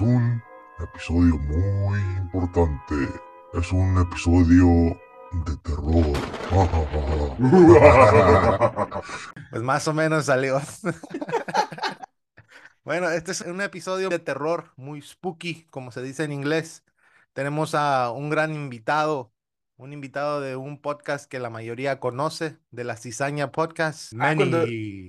un episodio muy importante. Es un episodio de terror. pues más o menos salió. bueno, este es un episodio de terror muy spooky, como se dice en inglés. Tenemos a un gran invitado, un invitado de un podcast que la mayoría conoce, de la Cizaña Podcast, ah, Manny. cuando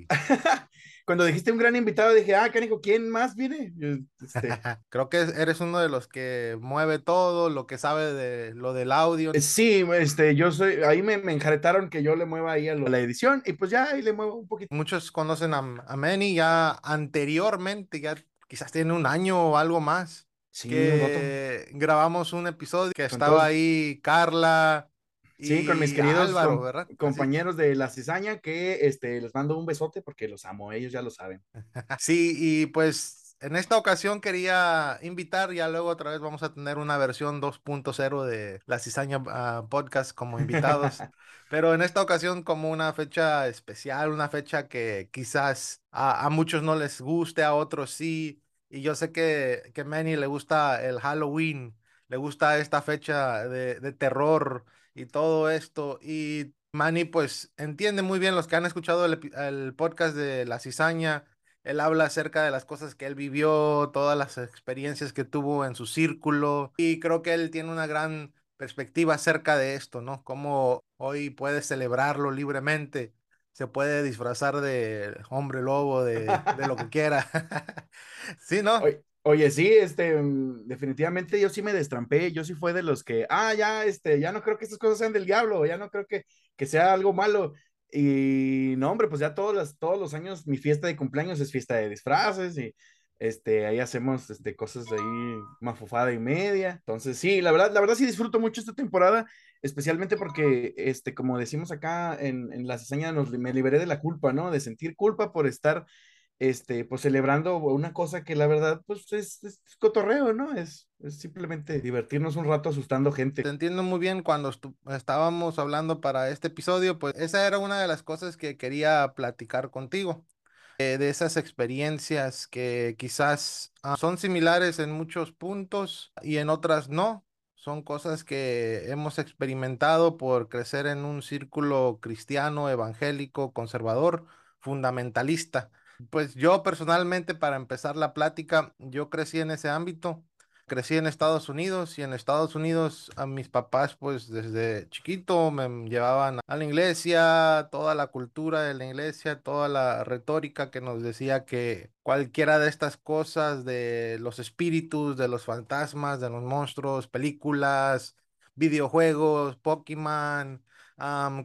dijiste un gran invitado, dije, ah, canico, ¿quién más viene? Este... Creo que eres uno de los que mueve todo, lo que sabe de lo del audio. Eh, sí, este, yo soy, ahí me, me enjaretaron que yo le mueva ahí a, la edición y pues ya ahí le muevo un poquito. Muchos conocen a, a Manny ya anteriormente, ya quizás tiene un año o algo más. Sí, que grabamos un episodio que estaba ahí Carla, Sí, con mis queridos compañeros de la cizaña que este, les mando un besote porque los amo, ellos ya lo saben. Sí, y pues en esta ocasión quería invitar, ya luego otra vez vamos a tener una versión 2.0 de la cizaña ah, podcast como invitados, pero en esta ocasión como una fecha especial, una fecha que quizás a, muchos no les guste, a otros sí, y yo sé que, que Manny le gusta el Halloween, le gusta esta fecha de, de terror y todo esto. Y Manny, pues entiende muy bien los que han escuchado el, podcast de La Cizaña. Él habla acerca de las cosas que él vivió, todas las experiencias que tuvo en su círculo. Y creo que él tiene una gran perspectiva acerca de esto, ¿no? Cómo hoy puede celebrarlo libremente. Se puede disfrazar de hombre lobo, de, de lo que quiera. sí, ¿no? Oye, sí, este, mm, definitivamente yo sí me destrampé, yo sí fue de los que, ah, ya, este, ya no creo que estas cosas sean del diablo, ya no creo que, que sea algo malo. Y no, hombre, pues ya todos los, todos los años mi fiesta de cumpleaños es fiesta de disfraces y este, ahí hacemos este, cosas de ahí, mafufada y media. Entonces, sí, la verdad, la verdad sí disfruto mucho esta temporada, especialmente porque, este, como decimos acá en, en la cizaña, nos, me liberé de la culpa, ¿no? De sentir culpa por estar este, pues celebrando una cosa que la verdad, pues es, cotorreo, ¿no? Es, simplemente divertirnos un rato asustando gente. Te entiendo muy bien cuando estábamos hablando para este episodio, pues esa era una de las cosas que quería platicar contigo. Eh, de esas experiencias que quizás ah, son similares en muchos puntos y en otras no. Son cosas que hemos experimentado por crecer en un círculo cristiano, evangélico, conservador, fundamentalista pues yo personalmente, para empezar la plática, yo crecí en ese ámbito, crecí en Estados Unidos y en Estados Unidos a mis papás, pues desde chiquito me llevaban a la iglesia, toda la cultura de la iglesia, toda la retórica que nos decía que cualquiera de estas cosas, de los espíritus, de los fantasmas, de los monstruos, películas, videojuegos, Pokémon,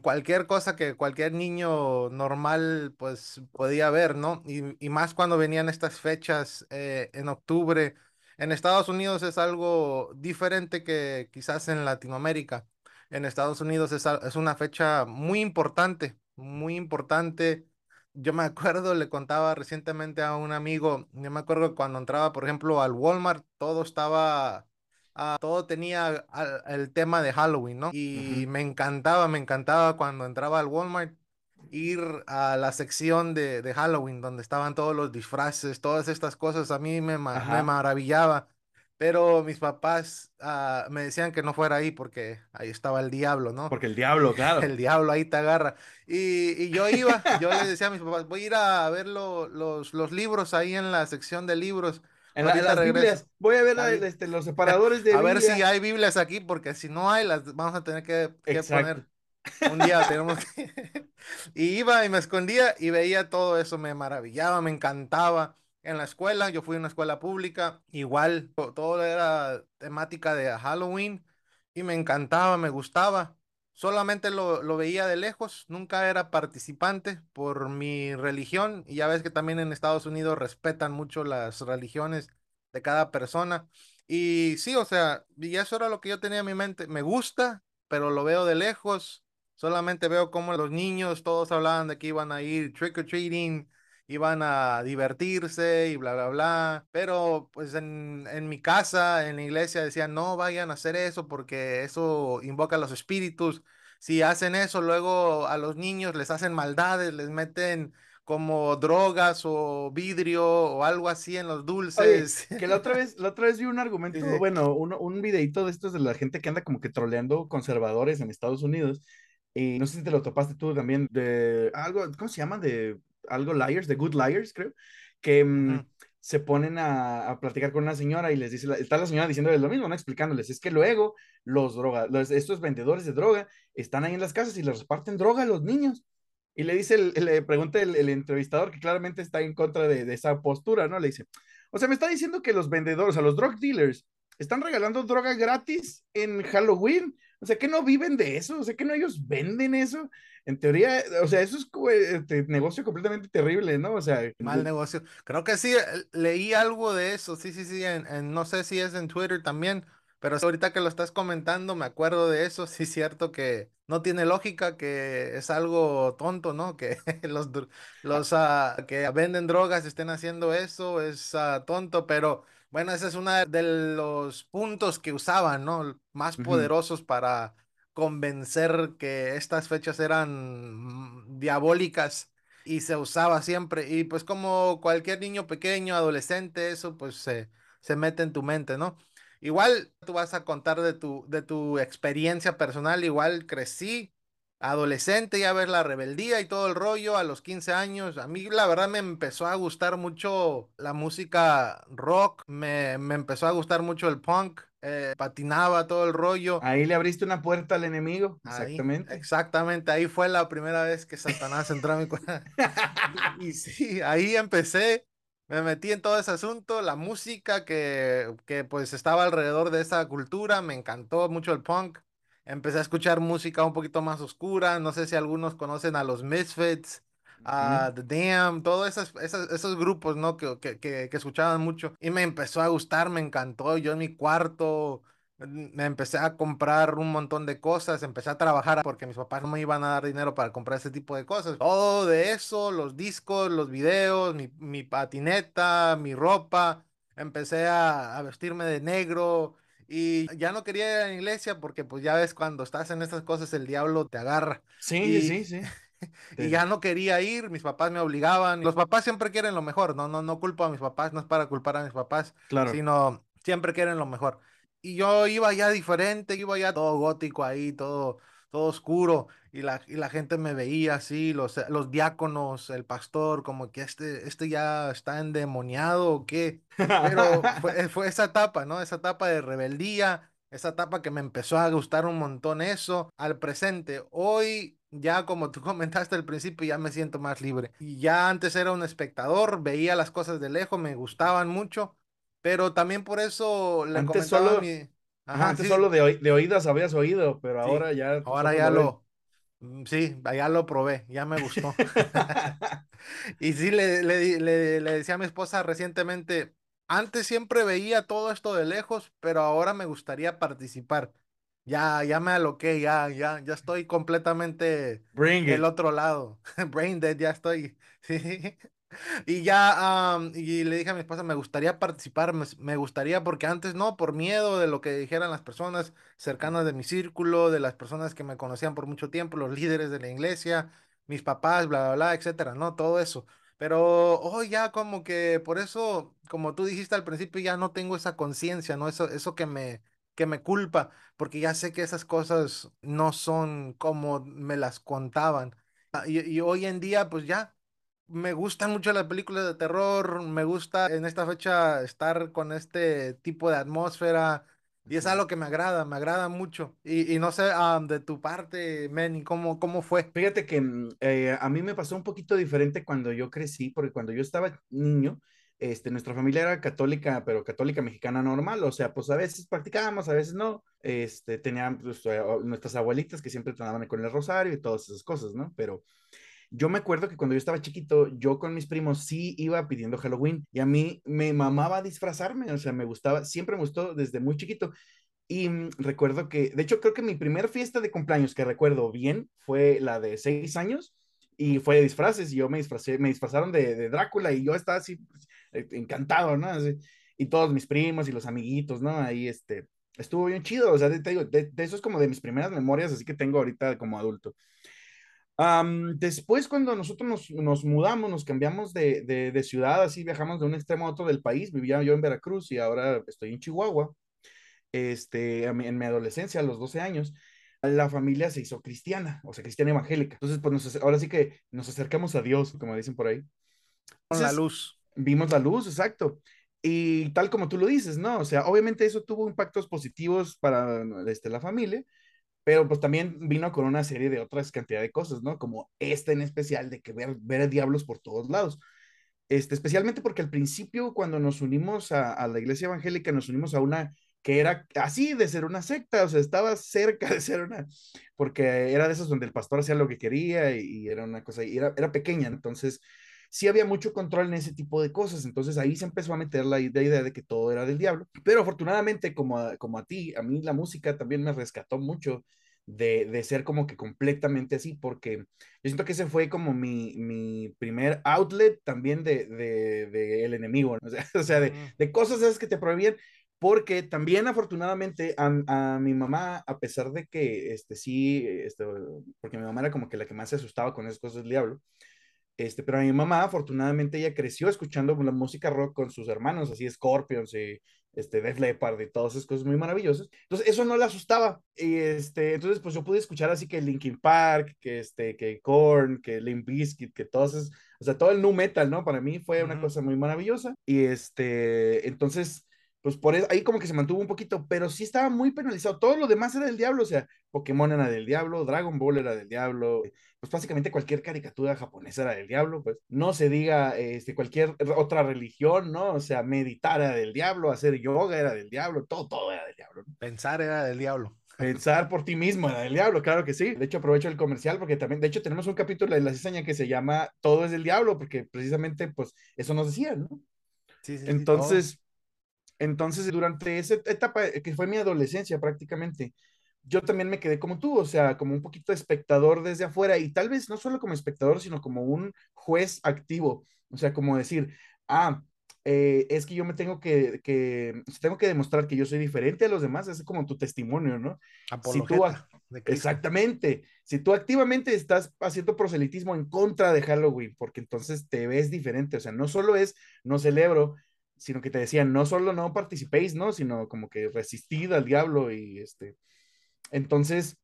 cualquier cosa que cualquier niño normal pues podía ver, ¿no? Y, más cuando venían estas fechas eh, en octubre. En Estados Unidos es algo diferente que quizás en Latinoamérica. En Estados Unidos es, es una fecha muy importante, muy importante. Yo me acuerdo, le contaba recientemente a un amigo, yo me acuerdo cuando entraba, por ejemplo, al Walmart, todo estaba Ah, todo tenía el tema de Halloween, ¿no? Y me encantaba, me encantaba cuando entraba al Walmart ir a la sección de, de, Halloween donde estaban todos los disfraces, todas estas cosas, a mí me, me maravillaba. Pero mis papás ah, me decían que no fuera ahí porque ahí estaba el diablo, ¿no? Porque el diablo, claro. El diablo ahí te agarra. Y, y yo iba, yo les decía a mis papás, voy a ir a ver los, los libros ahí en la sección de libros. En, las Biblias. Voy a ver este, los separadores de A ver si hay Biblias aquí, porque si no hay, las vamos a tener que, poner. Un día tenemos que... y iba y me escondía y veía todo eso, me maravillaba, me encantaba. En la escuela, yo fui a una escuela pública, igual, todo era temática de Halloween y me encantaba, me gustaba solamente lo, veía de lejos, nunca era participante por mi religión y ya ves que también en Estados Unidos respetan mucho las religiones de cada persona. Y sí, o sea, y eso era lo que yo tenía en mi mente, me gusta, pero lo veo de lejos Solamente veo cómo los niños todos hablaban de que iban a ir trick or treating, iban a divertirse y bla, bla, bla. Pero pues en, en mi casa, en la iglesia, decían, no vayan a hacer eso porque eso invoca a los espíritus. Si hacen eso, luego a los niños les hacen maldades, les meten como drogas o vidrio o algo así en los dulces. que la otra vez, la otra vez vi un argumento, bueno, un, un videito de estos de la gente que anda como que troleando conservadores en Estados Unidos. Y no sé si te lo topaste tú también de algo, ¿cómo se llama? De algo liars, de good liars, creo, que mm, se ponen a, a, platicar con una señora y les dice, está la señora diciéndoles lo mismo, ¿no? Explicándoles, es que luego los drogas, estos vendedores de droga están ahí en las casas y les reparten droga a los niños. Y le dice, le pregunta el, entrevistador que claramente está en contra de, de, esa postura, ¿no? Le dice, o sea, me está diciendo que los vendedores, o sea, los drug dealers, están regalando droga gratis en Halloween. O sea, que no viven de eso, o sea, que no ellos venden eso. En teoría, o sea, eso es este negocio completamente terrible, ¿no? O sea, mal negocio. Creo que sí, eh, leí algo de eso, sí, sí, sí, en, no sé si es en Twitter también, pero ahorita que lo estás comentando, me acuerdo de eso, sí es cierto que no tiene lógica, que es algo tonto, ¿no? Que los, los uh, que venden drogas estén haciendo eso, es uh, tonto, pero bueno, ese es uno de los puntos que usaban, ¿no? Más poderosos para convencer que estas fechas eran mm, diabólicas y se usaba siempre. Y pues como cualquier niño pequeño, adolescente, eso pues se, se mete en tu mente, ¿no? Igual tú vas a contar de tu, de tu experiencia personal, igual crecí adolescente, ya ver la rebeldía y todo el rollo a los 15 años. A mí la verdad me empezó a gustar mucho la música rock, me, me empezó a gustar mucho el punk, eh, patinaba todo el rollo. Ahí le abriste una puerta al enemigo, exactamente. exactamente, ahí fue la primera vez que Satanás entró a mi cuenta. y, sí, ahí empecé. Me metí en todo ese asunto, la música que, que pues estaba alrededor de esa cultura, me encantó mucho el punk, empecé a escuchar música un poquito más oscura. No sé si algunos conocen a los Misfits, a The Dam, todos esos, esos, grupos, ¿no? Que, que, que, escuchaban mucho. Y me empezó a gustar, me encantó. Yo en mi cuarto mm, me empecé a comprar un montón de cosas, empecé a trabajar porque mis papás no me iban a dar dinero para comprar ese tipo de cosas. Todo de eso, los discos, los videos, mi, mi patineta, mi ropa. Empecé a, a vestirme de negro, y ya no quería ir a la iglesia porque pues ya ves cuando estás en estas cosas el diablo te agarra. Sí, sí, sí. y ya no quería ir, mis papás me obligaban. Los papás siempre quieren lo mejor, no, no, no culpo a mis papás, no es para culpar a mis papás, claro. sino siempre quieren lo mejor. Y yo iba ya diferente, iba ya todo gótico ahí, todo, todo oscuro, y la, y la gente me veía así, los, los diáconos, el pastor, como que este, este ya está endemoniado o qué. Pero fue, fue, esa etapa, ¿no? Esa etapa de rebeldía, esa etapa que me empezó a gustar un montón eso, al presente. Hoy, ya como tú comentaste al principio, ya me siento más libre. Y ya antes era un espectador, veía las cosas de lejos, me gustaban mucho, pero también por eso le antes solo... mi Ajá, antes solo de, de, oídas habías oído, pero ahora ya. Ahora ya lo. Mm, sí, ya lo probé, ya me gustó. y sí, le, le, le, le, decía a mi esposa recientemente, antes siempre veía todo esto de lejos, pero ahora me gustaría participar. Ya, ya me aloqué, ya, ya, ya estoy completamente Bring del otro lado. Brain dead, ya estoy. Sí. Y ya, y le dije a mi esposa, me gustaría participar, me, gustaría, porque antes no, por miedo de lo que dijeran las personas cercanas de mi círculo, de las personas que me conocían por mucho tiempo, los líderes de la iglesia, mis papás, bla, bla, bla, etcétera, ¿no? Todo eso. Pero hoy ya como que por eso, como tú dijiste al principio, ya no tengo esa conciencia, ¿no? Eso, eso que me, que me culpa, porque ya sé que esas cosas no son como me las contaban. Ah, y, y hoy en día, pues ya, me gustan mucho las películas de terror, me gusta en esta fecha estar con este tipo de atmósfera y es algo que me agrada, me agrada mucho. Y, y no sé, de tu parte, Manny, ¿cómo, ¿cómo fue? Fíjate que mm, eh, a mí me pasó un poquito diferente cuando yo crecí, porque cuando yo estaba niño, este, nuestra familia era católica, pero católica mexicana normal, o sea, pues a veces practicábamos, a veces no, este, tenían pues, eh, nuestras abuelitas que siempre trataban con el rosario y todas esas cosas, ¿no? Pero yo me acuerdo que cuando yo estaba chiquito, yo con mis primos sí iba pidiendo Halloween y a mí me mamaba disfrazarme, o sea, me gustaba, siempre me gustó desde muy chiquito. Y mm, recuerdo que, de hecho, creo que mi primera fiesta de cumpleaños que recuerdo bien fue la de seis años y fue de disfraces y yo me disfracé, me disfrazaron de, Drácula y yo estaba así pues, eh, encantado, ¿no? Y todos mis primos y los amiguitos, ¿no? Ahí, este, estuvo bien chido, o sea, te digo, de, de eso es como de mis primeras memorias, así que tengo ahorita como adulto. Um, después, cuando nosotros nos, nos mudamos, nos cambiamos de, de, de, ciudad, así viajamos de un extremo a otro del país, vivía yo en Veracruz y ahora estoy en Chihuahua, este, en mi adolescencia, a los 12 años, la familia se hizo cristiana, o sea, cristiana evangélica. Entonces, pues nos, ahora sí que nos acercamos a Dios, como dicen por ahí. Con la luz. Vimos la luz, exacto. Y tal como tú lo dices, ¿no? O sea, obviamente eso tuvo impactos positivos para este, la familia, pero pues también vino con una serie de otras cantidad de cosas, ¿no? Como esta en especial, de que ver, ver diablos por todos lados. Este, especialmente porque al principio, cuando nos unimos a, la iglesia evangélica, nos unimos a una que era así de ser una secta, o sea, estaba cerca de ser una, porque era de esos donde el pastor hacía lo que quería y, y era una cosa, y era, era pequeña, entonces sí había mucho control en ese tipo de cosas, entonces ahí se empezó a meter la idea de que todo era del diablo, pero afortunadamente como a, como a ti, a mí la música también me rescató mucho de, de, ser como que completamente así, porque yo siento que ese fue como mi, mi primer outlet también de, de, de el enemigo, ¿no? o sea, o sea de, de, cosas esas que te prohibían, porque también afortunadamente a, a, mi mamá, a pesar de que, este, sí, este, porque mi mamá era como que la que más se asustaba con esas cosas del diablo, este, pero a mi mamá, afortunadamente, ella creció escuchando la música rock con sus hermanos, así Scorpions y este, Def Leppard y todas esas cosas muy maravillosas. Entonces, eso no le asustaba. Y este, entonces, pues yo pude escuchar así que Linkin Park, que, este, que Korn, que Limp Bizkit, que todos esos, o sea, todo el nu metal, ¿no? Para mí fue una uh -huh. cosa muy maravillosa. Y este, entonces, pues por eso, ahí como que se mantuvo un poquito, pero sí estaba muy penalizado. Todo lo demás era del diablo, o sea, Pokémon era del diablo, Dragon Ball era del diablo, pues básicamente cualquier caricatura japonesa era del diablo, pues no se diga este, cualquier otra religión, ¿no? O sea, meditar era del diablo, hacer yoga era del diablo, todo, todo era del diablo. ¿no? Pensar era del diablo. Pensar por ti mismo era del diablo, claro que sí. De hecho, aprovecho el comercial porque también, de hecho, tenemos un capítulo de la cizaña que se llama Todo es del diablo, porque precisamente, pues, eso nos decía, ¿no? Sí, sí, Entonces... Sí, entonces, durante esa etapa, que fue mi adolescencia prácticamente, yo también me quedé como tú, o sea, como un poquito espectador desde afuera y tal vez no solo como espectador, sino como un juez activo, o sea, como decir, ah, eh, es que yo me tengo que, que, tengo que demostrar que yo soy diferente a los demás, es como tu testimonio, ¿no? Si tú, exactamente, si tú activamente estás haciendo proselitismo en contra de Halloween, porque entonces te ves diferente, o sea, no solo es, no celebro, sino que te decían, no solo no participéis, ¿no? Sino como que resistid al diablo y este. Entonces,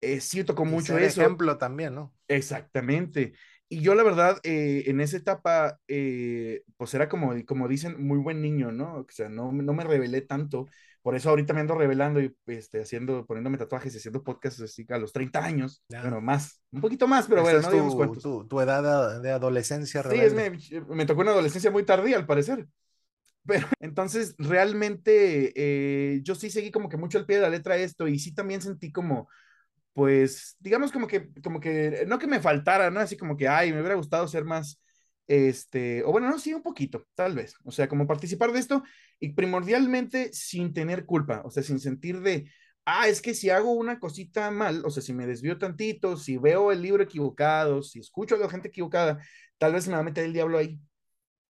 eh, sí tocó mucho ser eso. ejemplo también, ¿no? Exactamente. Y yo la verdad, eh, en esa etapa, eh, pues era como, como dicen, muy buen niño, ¿no? O sea, no, no me revelé tanto. Por eso ahorita me ando revelando y este, haciendo, poniéndome tatuajes y haciendo podcasts así a los 30 años. Ya. Bueno, más, un poquito más, pero bueno, es no tu, digamos cuántos. Tu, tu, edad de, adolescencia Sí, es, me, me, tocó una adolescencia muy tardía, al parecer. Pero entonces, realmente, eh, yo sí seguí como que mucho al pie de la letra esto y sí también sentí como, pues, digamos como que, como que, no que me faltara, ¿no? Así como que, ay, me hubiera gustado ser más, este, o bueno, no, sí, un poquito, tal vez. O sea, como participar de esto y primordialmente sin tener culpa, o sea, sin sentir de, ah, es que si hago una cosita mal, o sea, si me desvío tantito, si veo el libro equivocado, si escucho a la gente equivocada, tal vez me va a meter el diablo ahí.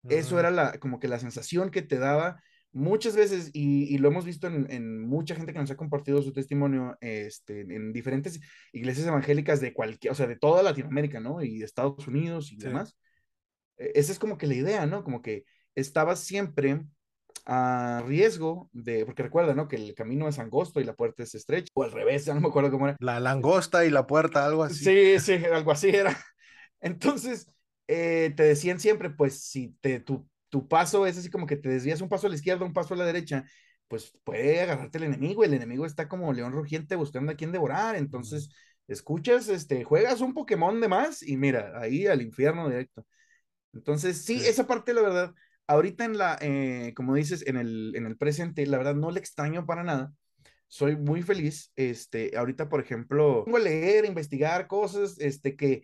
Eso era la, como que la sensación que te daba muchas veces, y, y lo hemos visto en, en, mucha gente que nos ha compartido su testimonio este, en diferentes iglesias evangélicas de cualquier, o sea, de toda Latinoamérica, ¿no? Y de Estados Unidos y sí. demás. Esa es como que la idea, ¿no? Como que estabas siempre a riesgo de, porque recuerda, ¿no? Que el camino es angosto y la puerta es estrecha, o al revés, ya no me acuerdo cómo era. La langosta y la puerta, algo así. Sí, sí, algo así era. Entonces, eh, te decían siempre, pues si te, tu, tu, paso es así como que te desvías un paso a la izquierda, un paso a la derecha, pues puede agarrarte el enemigo, el enemigo está como león rugiente buscando a quien devorar, entonces escuchas, este, juegas un Pokémon de más y mira, ahí al infierno directo. Entonces, sí, sí. esa parte, la verdad, ahorita en la, eh, como dices, en el, en el presente, la verdad no le extraño para nada. Soy muy feliz. Este, ahorita, por ejemplo, vengo a leer, investigar cosas, este, que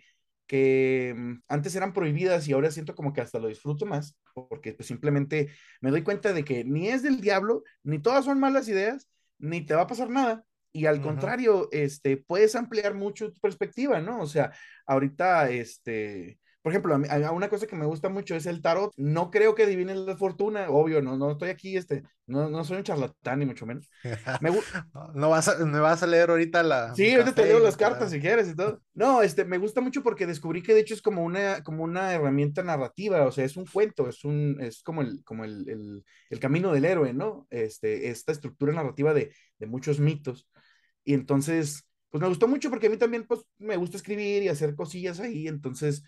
que mm, antes eran prohibidas y ahora siento como que hasta lo disfruto más, porque pues simplemente me doy cuenta de que ni es del diablo, ni todas son malas ideas, ni te va a pasar nada. Y al contrario, este, puedes ampliar mucho tu perspectiva, ¿no? O sea, ahorita, este, por ejemplo, a, una cosa que me gusta mucho es el tarot. No creo que adivine la fortuna, obvio, no, no estoy aquí, este, no, no soy un charlatán ni mucho menos. Me no vas a, me vas a leer ahorita la. Sí, ahorita te leo las cartas si quieres y todo. No, este, me gusta mucho porque descubrí que de hecho es como una, como una herramienta narrativa, o sea, es un cuento, es un, es como el, como el, el, el camino del héroe, ¿no? Este, esta estructura narrativa de, de muchos mitos. Y entonces, pues me gustó mucho porque a mí también, pues, me gusta escribir y hacer cosillas ahí, entonces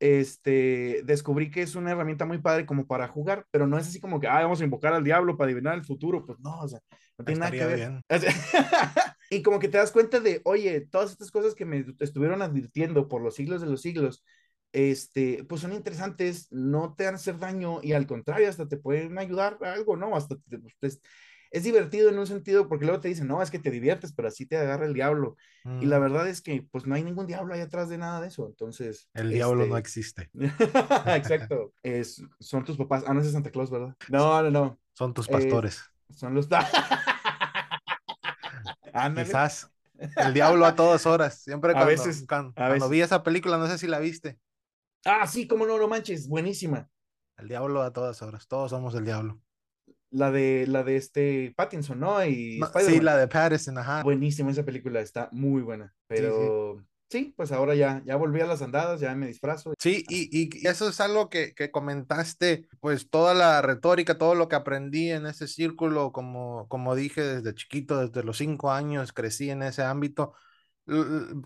este, descubrí que es una herramienta muy padre como para jugar, pero no es así como que, ah, vamos a invocar al diablo para adivinar el futuro, pues no, o sea, no tiene nada que ver. y como que te das cuenta de, oye, todas estas cosas que me estuvieron advirtiendo por los siglos de los siglos, este, pues son interesantes, no te van a hacer daño y al contrario, hasta te pueden ayudar a algo, ¿no? Hasta te, pues, es divertido en un sentido porque luego te dicen, no, es que te diviertes, pero así te agarra el diablo. Y la mm. verdad es que pues no hay ningún diablo ahí atrás de nada de eso. Entonces... El diablo no este existe. Exacto. Es, son tus papás. Ah, no es Santa Claus, ¿verdad? No, no, no. Son tus pastores. son los... Quizás. El diablo a todas horas. Siempre cuando, a veces, cuando, vi esa película, no sé si la viste. Ah, sí, cómo no, lo manches, buenísima. El diablo a todas horas, todos somos el diablo. La de, la de este Pattinson, ¿no? Y sí, la de Pattinson, ajá. Buenísima esa película, está muy buena. Pero sí, pues ahora ya, ya volví a las andadas, ya me disfrazo. Sí, y, y eso es algo que, que, comentaste, pues toda la retórica, todo lo que aprendí en ese círculo, como, como dije desde chiquito, desde los cinco años, crecí en ese ámbito.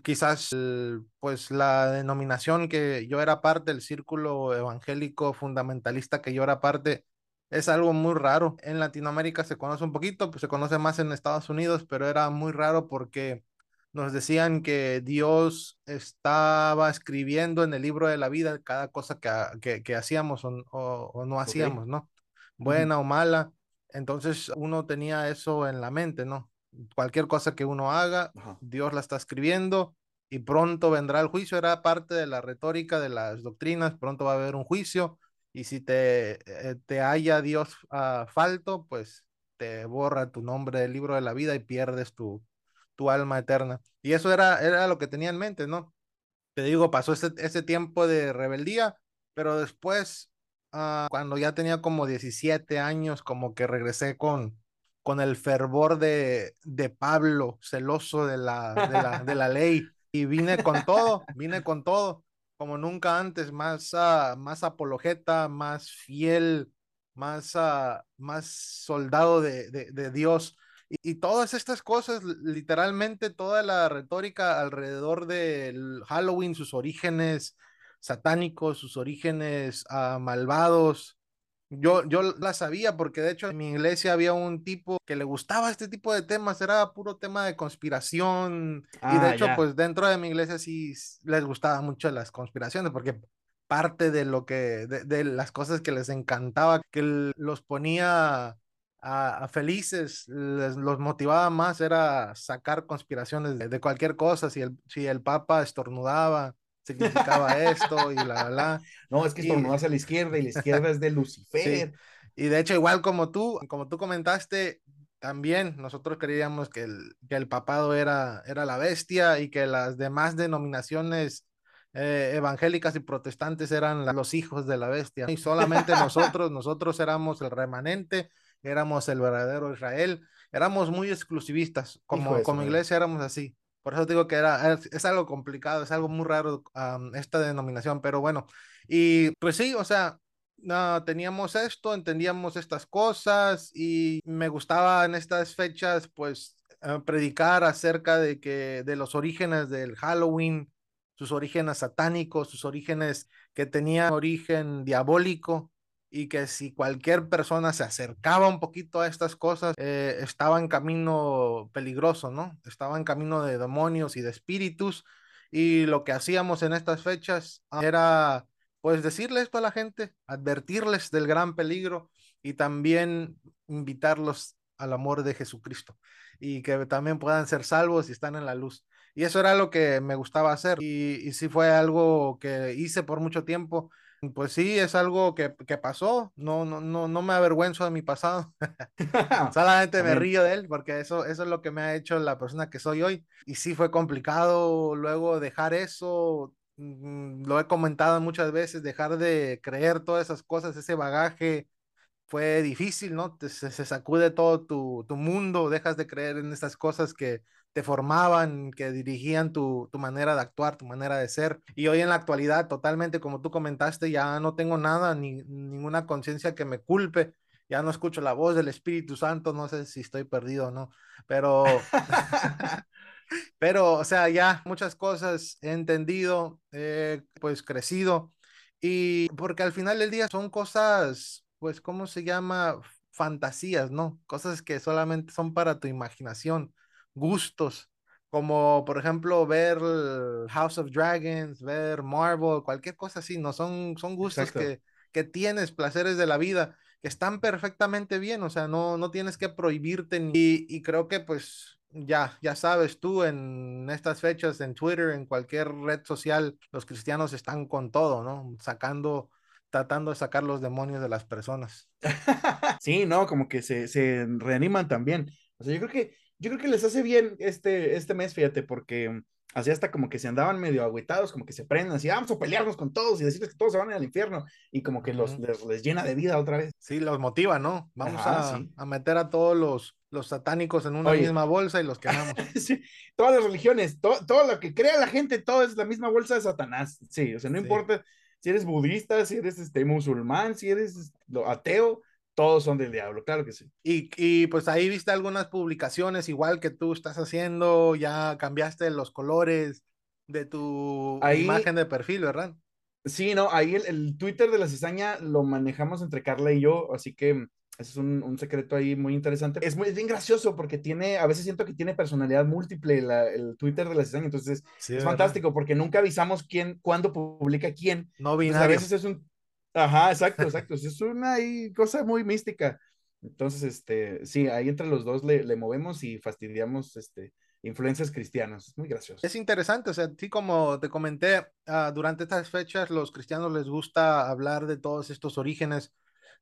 Quizás, pues la denominación que yo era parte del círculo evangélico fundamentalista que yo era parte, es algo muy raro. En Latinoamérica se conoce un poquito, pues se conoce más en Estados Unidos, pero era muy raro porque nos decían que Dios estaba escribiendo en el libro de la vida cada cosa que, que, hacíamos o, no hacíamos, ¿no? Buena o mala. Entonces uno tenía eso en la mente, ¿no? Cualquier cosa que uno haga, Dios la está escribiendo y pronto vendrá el juicio. Era parte de la retórica de las doctrinas, pronto va a haber un juicio y si te, eh, te haya Dios uh, falto, pues te borra tu nombre del libro de la vida y pierdes tu, tu alma eterna. Y eso era, era lo que tenía en mente, ¿no? Te digo, pasó ese, ese tiempo de rebeldía, pero después, uh, cuando ya tenía como 17 años, como que regresé con, con el fervor de, de Pablo, celoso de la, de la ley. Y vine con todo, vine con todo como nunca antes, más, uh, más apologeta, más fiel, más, uh, más soldado de, de, Dios. Y, y, todas estas cosas, literalmente toda la retórica alrededor del Halloween, sus orígenes satánicos, sus orígenes uh, malvados, yo, yo la sabía porque de hecho en mi iglesia había un tipo que le gustaba este tipo de temas, era puro tema de conspiración y de ah, hecho pues dentro de mi iglesia sí les gustaba mucho las conspiraciones porque parte de lo que, de, las cosas que les encantaba, que los ponía a, felices, les, los motivaba más era sacar conspiraciones de, de cualquier cosa, si el, si el papa estornudaba significaba esto y la, la. No, es que esto no hace a la izquierda y la izquierda es de Lucifer. Y de hecho, igual como tú, como tú comentaste, también nosotros creíamos que el, que el papado era, era la bestia y que las demás denominaciones eh, evangélicas y protestantes eran los hijos de la bestia. Y solamente nosotros, nosotros éramos el remanente, éramos el verdadero Israel, éramos muy exclusivistas, como, como iglesia éramos así. Por eso digo que era, es, algo complicado, es algo muy raro esta denominación, pero bueno, y pues sí, o sea, no, teníamos esto, entendíamos estas cosas y me gustaba en estas fechas, pues, eh, predicar acerca de que de los orígenes del Halloween, sus orígenes satánicos, sus orígenes que tenían origen diabólico y que si cualquier persona se acercaba un poquito a estas cosas, eh, estaba en camino peligroso, ¿no? Estaba en camino de demonios y de espíritus. Y lo que hacíamos en estas fechas era, pues, decirle esto a la gente, advertirles del gran peligro y también invitarlos al amor de Jesucristo y que también puedan ser salvos y están en la luz. Y eso era lo que me gustaba hacer y, y sí fue algo que hice por mucho tiempo Pues sí, es algo que, que pasó. No, no, no, no me avergüenzo de mi pasado. Solamente me río de él porque eso, eso es lo que me ha hecho la persona que soy hoy. Y sí fue complicado luego dejar eso. mm, Lo he comentado muchas veces, dejar de creer todas esas cosas, ese bagaje fue difícil, ¿no? Te- se, se sacude todo tu, tu mundo, dejas de creer en estas cosas que te formaban, que dirigían tu, tu manera de actuar, tu manera de ser. Y hoy en la actualidad, totalmente, como tú comentaste, ya no tengo nada, ni ninguna conciencia que me culpe. Ya no escucho la voz del Espíritu Santo, no sé si estoy perdido o no, pero, pero, o sea, ya muchas cosas he entendido, he pues crecido y porque al final del día son cosas, pues, ¿cómo se llama? Fantasías, ¿no? Cosas que solamente son para tu imaginación, gustos, como por ejemplo ver House of Dragons, ver Marvel, cualquier cosa así, ¿no? Son, son gustos que, que tienes, placeres de la vida, que están perfectamente bien, o sea, no, no tienes que prohibirte ni- y, y creo que pues ya, ya sabes tú, en estas fechas, en Twitter, en cualquier red social, los cristianos están con todo, ¿no? Sacando, tratando de sacar los demonios de las personas. Sí, no, como que se, se reaniman también. O sea, yo creo que, yo creo que les hace bien este, este mes, fíjate, porque así hasta como que se andaban medio agüitados, como que se prenden así, "Ah, vamos a pelearnos con todos y decirles que todos se van al infierno, y como que los, les, les llena de vida otra vez. Sí, los motiva, ¿no? Vamos Ajá, a, sí. a meter a todos los, los satánicos en una Oye. misma bolsa y los quemamos. Sí, todas las religiones, to- todo lo que crea la gente, todo es la misma bolsa de Satanás. Sí, o sea, no Sí. importa si eres budista, si eres este, musulmán, si eres este, ateo, todos son del diablo, claro que sí. Y, y pues ahí viste algunas publicaciones, igual que tú estás haciendo, ya cambiaste los colores de tu Ahí- imagen de perfil, ¿verdad? Sí, no, ahí el, el Twitter de la cizaña lo manejamos entre Carla y yo, así que mm, ese es un, un secreto ahí muy interesante. Es muy es bien gracioso porque tiene, a veces siento que tiene personalidad múltiple la- el Twitter de la cizaña, entonces Sí, es ¿verdad? fantástico porque nunca avisamos quién, cuándo publica quién. No Entonces, a binario. veces es un, ajá, exacto, exacto, es una cosa muy mística. Entonces, este, sí, ahí entre los dos le, movemos y fastidiamos, este, influencias cristianas, es muy gracioso. Es interesante, o sea, sí como te comenté, ah, durante estas fechas los cristianos les gusta hablar de todos estos orígenes,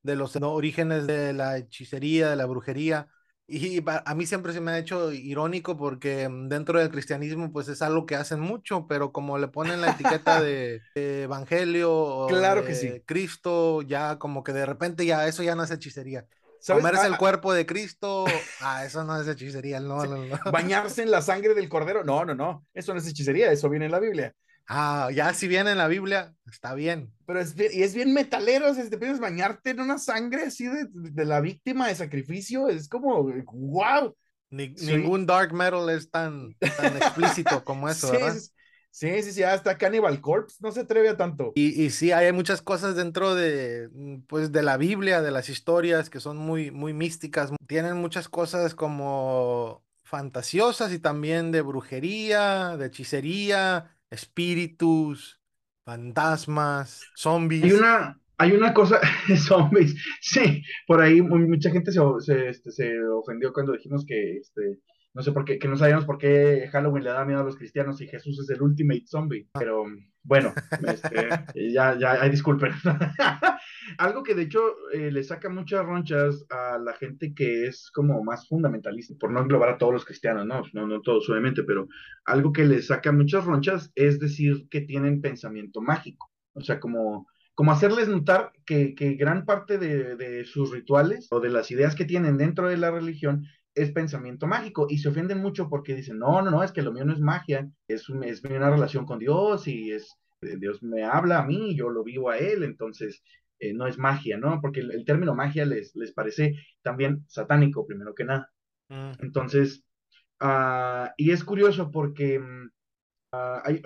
de los orígenes de la hechicería, de la brujería, y a mí siempre se me ha hecho irónico porque mm, dentro del cristianismo pues es algo que hacen mucho, pero como le ponen la etiqueta de, de evangelio o Claro que de sí. Cristo, ya como que de repente ya eso ya no es hechicería. ¿Sabes? Comerse Ah, el cuerpo de Cristo, ah, eso no es hechicería, no, Sí. no, no. bañarse en la sangre del cordero. No, no, no. Eso no es hechicería, eso viene en la Biblia. Ah, ya si viene en la Biblia, está bien. Pero es bien, y es bien metalero, o sea, si te pides bañarte en una sangre así de, de la víctima de sacrificio, es como, wow. Ni- Sí. Ningún dark metal es tan, tan explícito como eso, Sí, ¿verdad? sí, sí, sí, sí, hasta Cannibal Corpse no se atreve a tanto. Y, y sí, hay muchas cosas dentro de, mm, pues, de la Biblia, de las historias que son muy, muy místicas. Tienen muchas cosas como fantasiosas y también de brujería, de hechicería, espíritus, fantasmas, zombies. Hay una, hay una cosa, zombies, sí, por ahí mu- mucha gente se, este, se ofendió cuando dijimos que, este, no sé por qué, que no sabíamos por qué Halloween le da miedo a los cristianos y Jesús es el ultimate zombie, pero bueno, este, ya, ya, disculpen. Algo que de hecho eh, le saca muchas ronchas a la gente que es como más fundamentalista, por no englobar a todos los cristianos, no, no, no todos obviamente, pero algo que le saca muchas ronchas es decir que tienen pensamiento mágico, o sea, como como hacerles notar que, que gran parte de, de, sus rituales o de las ideas que tienen dentro de la religión es pensamiento mágico y se ofenden mucho porque dicen, no, no, no, es que lo mío no es magia, es, un, es una relación con Dios y es, Dios me habla a mí y yo lo vivo a Él, entonces eh, no es magia, ¿no? Porque el, el, término magia les, les parece también satánico, primero que nada. Mm. Entonces, uh, y es curioso porque uh, hay,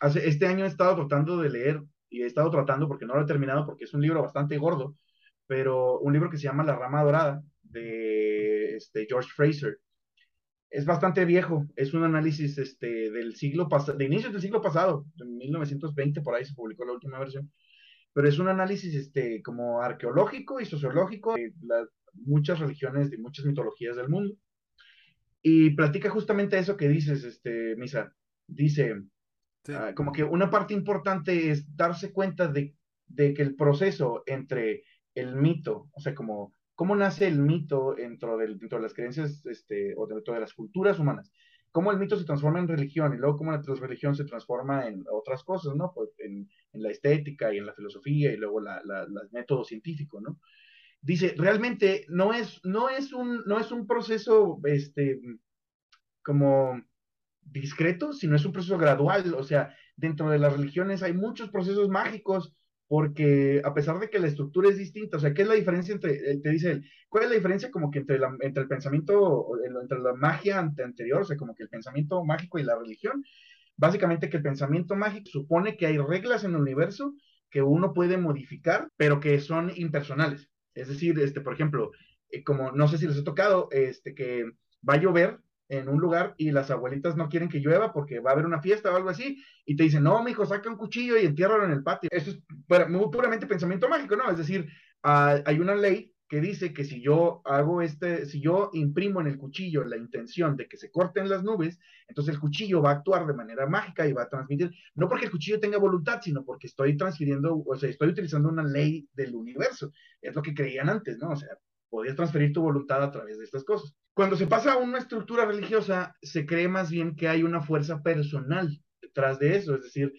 hace, este año he estado tratando de leer y he estado tratando, porque no lo he terminado, porque es un libro bastante gordo, pero un libro que se llama La Rama Dorada, de este, George Fraser. Es bastante viejo, es un análisis este, del siglo pasado, de inicios del siglo pasado, en 1920 por ahí se publicó la última versión, pero es un análisis este, como arqueológico y sociológico de las, muchas religiones, de muchas mitologías del mundo. Y platica justamente eso que dices, este, Misa. Dice, Sí. Uh, como que una parte importante es darse cuenta de de que el proceso entre el mito, o sea, como cómo nace el mito dentro, del, de las creencias este, o dentro de las culturas humanas, cómo el mito se transforma en religión y luego cómo la religión se transforma en otras cosas, ¿no? Pues en, la estética y en la filosofía y luego la, la, el método científico, ¿no? Dice, realmente no es, no es, un, no es un proceso, este, como discreto, sino es un proceso gradual, o sea, dentro de las religiones hay muchos procesos mágicos porque a pesar de que la estructura es distinta, o sea, ¿qué es la diferencia entre, eh, te dice él, cuál es la diferencia como que entre, la, entre el pensamiento, entre la magia anterior, o sea, como que el pensamiento mágico y la religión? Básicamente que el pensamiento mágico supone que hay reglas en el universo que uno puede modificar, pero que son impersonales. Es decir, este, por ejemplo, eh, como no sé si les ha tocado, este, que va a llover en un lugar y las abuelitas no quieren que llueva porque va a haber una fiesta o algo así, y te dicen, no, mijo, saca un cuchillo y entiérralo en el patio. Eso es muy puramente pensamiento mágico, ¿no? Es decir, hay una ley que dice que si yo hago este, si yo imprimo en el cuchillo la intención de que se corten las nubes, entonces el cuchillo va a actuar de manera mágica y va a transmitir, no porque el cuchillo tenga voluntad, sino porque estoy transfiriendo, o sea, estoy utilizando una ley del universo. Es lo que creían antes, ¿no? O sea, podías transferir tu voluntad a través de estas cosas. Cuando se pasa a una estructura religiosa, se cree más bien que hay una fuerza personal detrás de eso, es decir,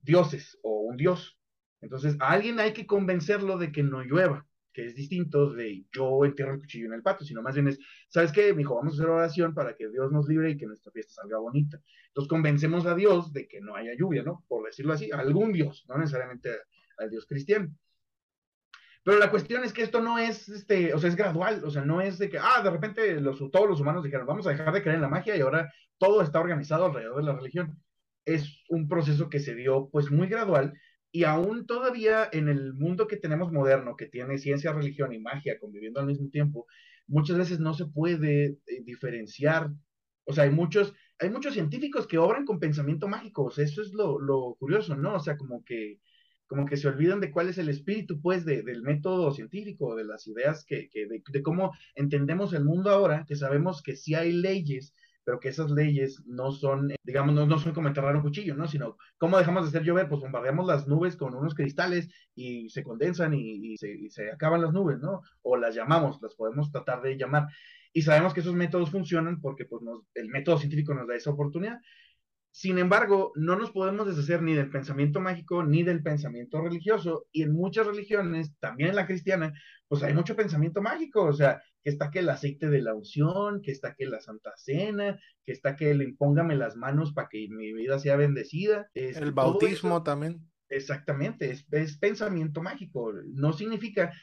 dioses o un dios. Entonces, a alguien hay que convencerlo de que no llueva, que es distinto de yo entierro el cuchillo en el patio, sino más bien es, ¿sabes qué, mijo? Vamos a hacer oración para que Dios nos libre y que nuestra fiesta salga bonita. Entonces, convencemos a Dios de que no haya lluvia, ¿no? Por decirlo así, a algún Dios, no necesariamente al Dios cristiano. Pero la cuestión es que esto no es, este, o sea, es gradual, o sea, no es de que, ah, de repente todos los humanos dijeron, vamos a dejar de creer en la magia y ahora todo está organizado alrededor de la religión. Es un proceso que se dio, pues, muy gradual y aún todavía en el mundo que tenemos moderno, que tiene ciencia, religión y magia conviviendo al mismo tiempo, muchas veces no se puede eh, diferenciar. O sea, hay muchos, hay muchos científicos que obran con pensamiento mágico, o sea, eso es lo curioso, ¿no? O sea, como que como que se olvidan de cuál es el espíritu, pues, del método científico, de las ideas que, que de, cómo entendemos el mundo ahora, que sabemos que sí hay leyes, pero que esas leyes no son, digamos, no, no son como enterrar un cuchillo, ¿no? Sino, ¿cómo dejamos de hacer llover? Pues bombardeamos las nubes con unos cristales y se condensan y, se, se acaban las nubes, ¿no? O las llamamos, las podemos tratar de llamar. Y sabemos que esos métodos funcionan porque pues, el método científico nos da esa oportunidad. Sin embargo, no nos podemos deshacer ni del pensamiento mágico ni del pensamiento religioso. Y en muchas religiones, también en la cristiana, pues hay mucho pensamiento mágico. O sea, que está que el aceite de la unción, que está que la santa cena, que está que le impóngame las manos para que mi vida sea bendecida. el bautismo también. Exactamente, es, es, pensamiento mágico. No significa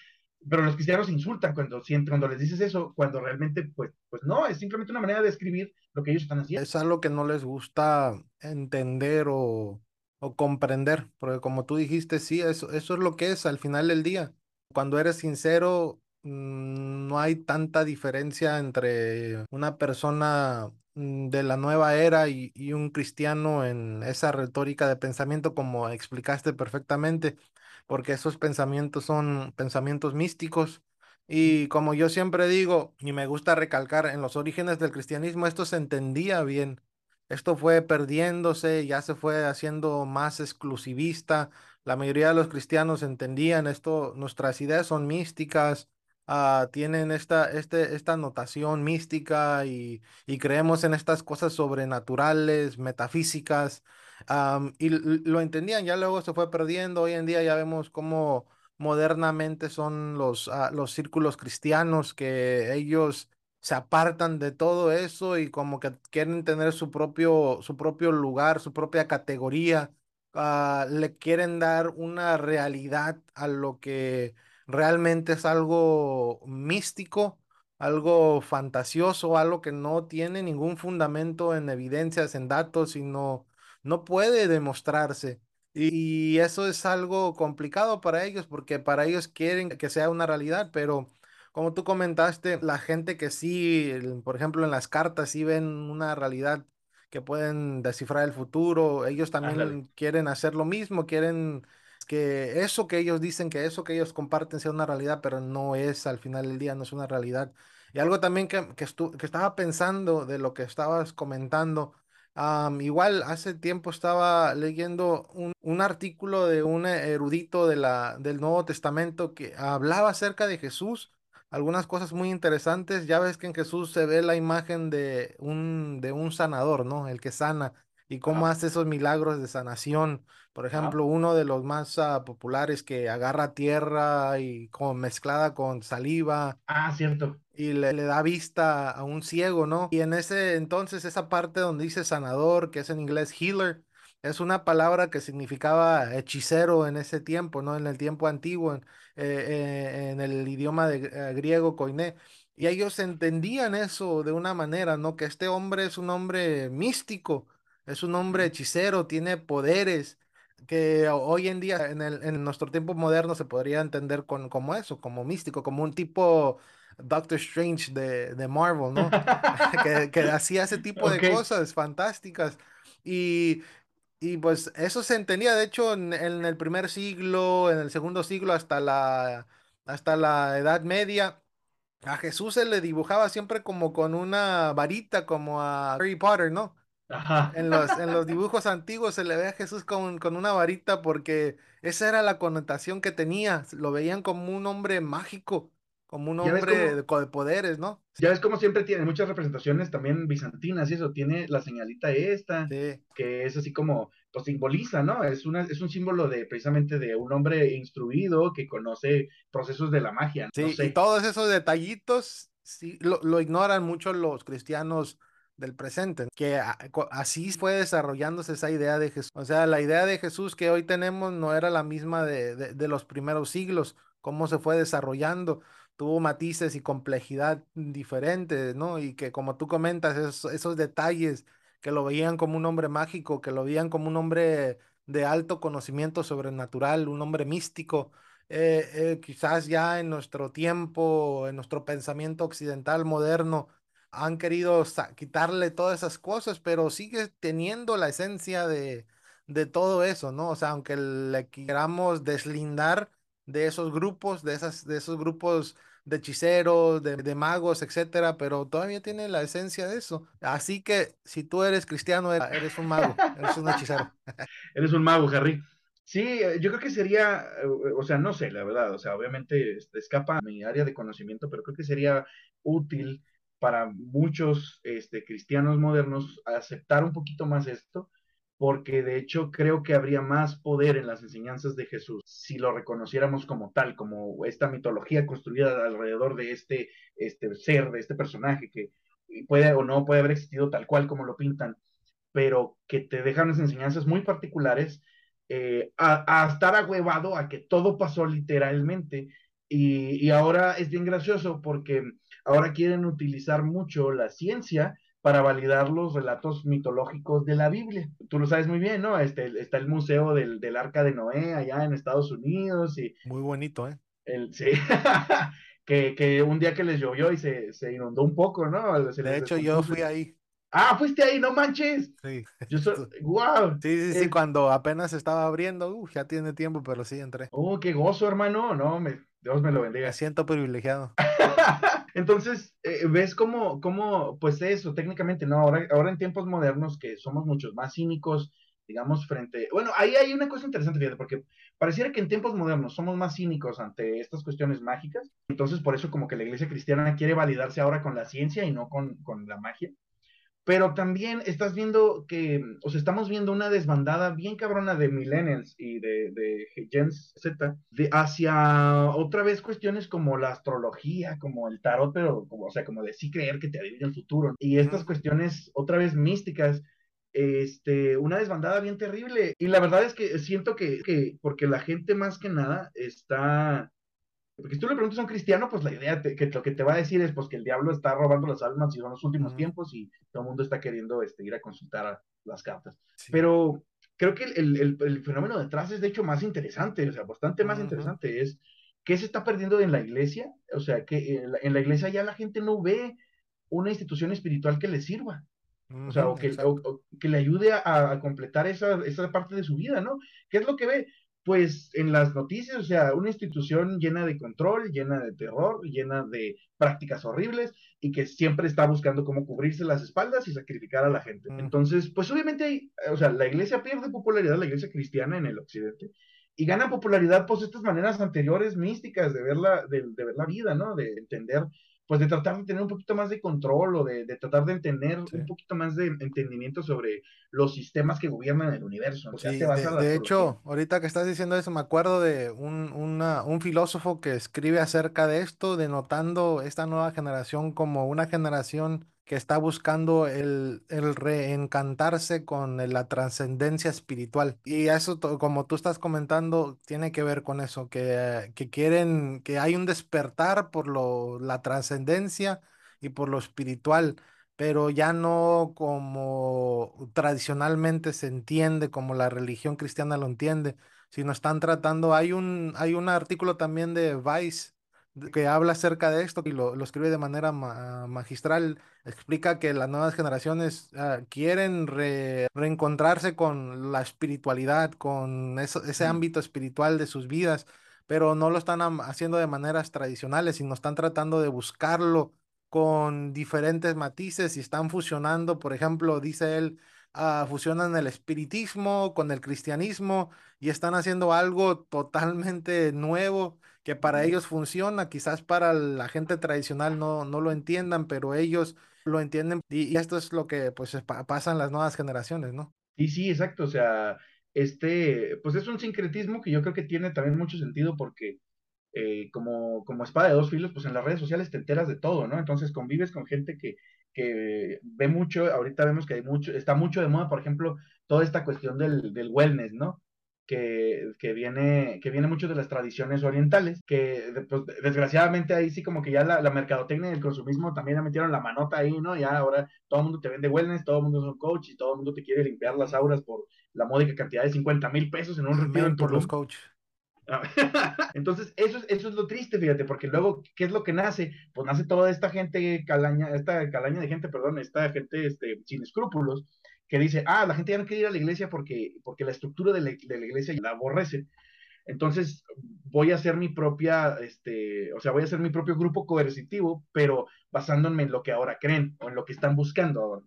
pero los cristianos insultan cuando, cuando les dices eso, cuando realmente, pues, pues no, es simplemente una manera de escribir lo que ellos están haciendo. Es algo que no les gusta entender o, o comprender, porque como tú dijiste, sí, eso, eso es lo que es al final del día. Cuando eres sincero, mm, no hay tanta diferencia entre una persona mm, de la nueva era y, y, un cristiano en esa retórica de pensamiento como explicaste perfectamente porque esos pensamientos son pensamientos místicos. Y como yo siempre digo, y me gusta recalcar, en los orígenes del cristianismo esto se entendía bien. Esto fue perdiéndose, ya se fue haciendo más exclusivista. La mayoría de los cristianos entendían esto, nuestras ideas son místicas, uh, tienen esta, este, esta notación mística y, y creemos en estas cosas sobrenaturales, metafísicas y lo entendían, ya luego se fue perdiendo. Hoy en día ya vemos cómo modernamente son los, ah, los círculos cristianos que ellos se apartan de todo eso y como que quieren tener su propio, su propio lugar, su propia categoría. Ah, le quieren dar una realidad a lo que realmente es algo místico, algo fantasioso, algo que no tiene ningún fundamento en evidencias, en datos, sino no puede demostrarse. Y eso es algo complicado para ellos porque para ellos quieren que sea una realidad, pero como tú comentaste, la gente que sí, por ejemplo, en las cartas sí ven una realidad que pueden descifrar el futuro, ellos también quieren hacer lo mismo, quieren que eso que ellos dicen, que eso que ellos comparten sea una realidad, pero no es al final del día, no es una realidad. Y algo también que, que, que estaba pensando de lo que estabas comentando Am, igual hace tiempo estaba leyendo un, un artículo de un erudito de la, del Nuevo Testamento que hablaba acerca de Jesús, algunas cosas muy interesantes. Ya ves que en Jesús se ve la imagen de un, de un sanador, ¿no? El que sana y cómo hace esos milagros de sanación. Por ejemplo, uno de los más ah, populares que agarra tierra y como mezclada con saliva Ah, cierto. Y le, le da vista a un ciego, ¿no? Y en ese entonces, esa parte donde dice sanador, que es en inglés healer, es una palabra que significaba hechicero en ese tiempo, ¿no? En el tiempo antiguo, en, eh, eh, en el idioma de, eh, griego, koiné. Y ellos entendían eso de una manera, ¿no? Que este hombre es un hombre místico, es un hombre hechicero, tiene poderes. que hoy en día, en el, en nuestro tiempo moderno, se podría entender con, como eso, como místico, como un tipo Doctor Strange de, de Marvel, ¿no? Que, que hacía ese tipo de cosas fantásticas. Y, y pues eso se entendía, de hecho, en, en el primer siglo, en el segundo siglo, hasta la, hasta la Edad Media. A Jesús se le dibujaba siempre como con una varita, como a Harry Potter, ¿no? ajá. En los, en los dibujos antiguos se le ve a Jesús con, con una varita porque esa era la connotación que tenía. Lo veían como un hombre mágico, como un hombre cómo, de, poderes, ¿no? ya ves cómo siempre tiene muchas representaciones también bizantinas y eso, tiene la señalita esta, Sí, que es así como, pues simboliza, ¿no? Es una, es un símbolo de precisamente de un hombre instruido que conoce procesos de la magia, no sí. Y sé. todos esos detallitos sí, lo, lo ignoran mucho los cristianos del presente, que así fue desarrollándose esa idea de Jesús. O sea, la idea de Jesús que hoy tenemos no era la misma de, de de los primeros siglos, cómo se fue desarrollando. Tuvo matices y complejidad diferentes, ¿no? Y que como tú comentas, esos, esos detalles que lo veían como un hombre mágico, que lo veían como un hombre de alto conocimiento sobrenatural, un hombre místico, eh, eh, quizás ya en nuestro tiempo, en nuestro pensamiento occidental moderno, han querido quitarle todas esas cosas, pero sigue teniendo la esencia de, de todo eso, ¿no? O sea, aunque le queramos deslindar de esos grupos, de esas, de esos grupos de hechiceros, de, de magos, etcétera, pero todavía tiene la esencia de eso. Así que si tú eres cristiano, eres un mago, eres un hechicero. Eres un mago, Harry. Sí, eh, yo creo que sería, eh, o sea, no sé, la verdad, o sea, obviamente este, escapa mi área de conocimiento, pero creo que sería útil para muchos este, cristianos modernos aceptar un poquito más esto, porque de hecho creo que habría más poder en las enseñanzas de Jesús si lo reconociéramos como tal, como esta mitología construida alrededor de este, este ser, de este personaje que puede o no puede haber existido tal cual como lo pintan pero que te dejan unas enseñanzas muy particulares, eh, a, estar agüevado a que todo pasó literalmente. Y, ahora es bien gracioso porque ahora quieren utilizar mucho la ciencia para validar los relatos mitológicos de la Biblia. Tú lo sabes muy bien, ¿no? Este, está el museo del, del Arca de Noé allá en Estados Unidos y Muy bonito, ¿eh? el, sí, que, que, un día que les llovió y se, se inundó un poco, ¿no? Se De hecho, yo fui ahí. Ah, fuiste ahí, no manches. Sí. Yo soy, wow. Sí, sí, sí, Eh, cuando apenas estaba abriendo, uh, ya tiene tiempo, pero sí entré. oh, qué gozo, hermano. No, me, Dios me lo Me bendiga. siento privilegiado. Entonces, eh, ves cómo, cómo, pues eso, técnicamente, ¿no? Ahora, ahora en tiempos modernos que somos muchos más cínicos, digamos, frente... Bueno, ahí hay una cosa interesante, fíjate, porque pareciera que en tiempos modernos somos más cínicos ante estas cuestiones mágicas, entonces por eso como que la iglesia cristiana quiere validarse ahora con la ciencia y no con, con la magia. Pero también estás viendo que, o sea, estamos viendo una desbandada bien cabrona de millennials y de, de Gen Z de hacia otra vez cuestiones como la astrología, como el tarot, pero como, o sea, como de sí creer que te adivina el futuro. Y estas cuestiones otra vez místicas, este, una desbandada bien terrible. Y la verdad es que siento que, que porque la gente más que nada está porque si tú le preguntas a un cristiano, pues la idea te, que lo que te va a decir es pues que el diablo está robando las almas y son los últimos Ujú. tiempos y todo el mundo está queriendo este, ir a consultar a las cartas. Sí. Pero creo que el, el, el, fenómeno detrás es de hecho más interesante, o sea, bastante más Ujú. interesante. Es qué se está perdiendo en la iglesia, o sea, que en la, en la iglesia ya la gente no ve una institución espiritual que le sirva. O sea, o que, o, o que le ayude a, a completar esa, esa parte de su vida, ¿no? ¿Qué es lo que ve? Pues en las noticias, o sea, una institución llena de control, llena de terror, llena de prácticas horribles y que siempre está buscando cómo cubrirse las espaldas y sacrificar a la gente. Entonces, pues obviamente hay, o sea, la iglesia pierde popularidad, la iglesia cristiana en el occidente, y gana popularidad pues estas maneras anteriores místicas de ver la, de, de ver la vida, ¿no? De entender pues de tratar de tener un poquito más de control o de, de tratar de entender Sí. un poquito más de entendimiento sobre los sistemas que gobiernan el universo. O sea, Sí, te vas de, a la de hecho, ahorita que estás diciendo eso, me acuerdo de un, una- un filósofo que escribe acerca de esto, denotando esta nueva generación como una generación que está buscando el, el reencantarse con la trascendencia espiritual. Y eso, como tú estás comentando, tiene que ver con eso, que, que quieren, que hay un despertar por lo, la trascendencia y por lo espiritual pero ya no como tradicionalmente se entiende, como la religión cristiana lo entiende, sino están tratando, hay un, hay un artículo también de Vice que habla acerca de esto y lo, lo escribe de manera ma- magistral, explica que las nuevas generaciones ah, quieren re- reencontrarse con la espiritualidad, con eso- ese ámbito espiritual de sus vidas, pero no lo están haciendo de maneras tradicionales, sino están tratando de buscarlo con diferentes matices y están fusionando, por ejemplo, dice él, ah, fusionan el espiritismo con el cristianismo y están haciendo algo totalmente nuevo que para ellos funciona, quizás para la gente tradicional no, no lo entiendan, pero ellos lo entienden y, y esto es lo que pues pa- pasa en las nuevas generaciones, ¿no? Sí, sí, exacto. O sea, este, pues es un sincretismo que yo creo que tiene también mucho sentido porque eh, como, como espada de dos filos, pues en las redes sociales te enteras de todo, ¿no? Entonces convives con gente que, que ve mucho, ahorita vemos que hay mucho, está mucho de moda, por ejemplo, toda esta cuestión del, del wellness, ¿no? Que, que, viene, que viene mucho de las tradiciones orientales, que pues, desgraciadamente ahí sí como que ya la, la mercadotecnia y el consumismo también le metieron la manota ahí, ¿no? Ya ahora todo el mundo te vende wellness, todo el mundo es un coach y todo el mundo te quiere limpiar las auras por la módica cantidad de 50 mil pesos en un retiro en por los Tulum. coaches. Entonces, eso es, eso es lo triste, fíjate, porque luego, ¿qué es lo que nace? Pues nace toda esta gente calaña, esta calaña de gente, perdón, esta gente este, sin escrúpulos, que dice, ah, la gente ya no quiere ir a la iglesia porque, porque la estructura de la, de la iglesia la aborrece. Entonces, voy a hacer mi propia, este, o sea, voy a hacer mi propio grupo coercitivo, pero basándome en lo que ahora creen o en lo que están buscando ahora.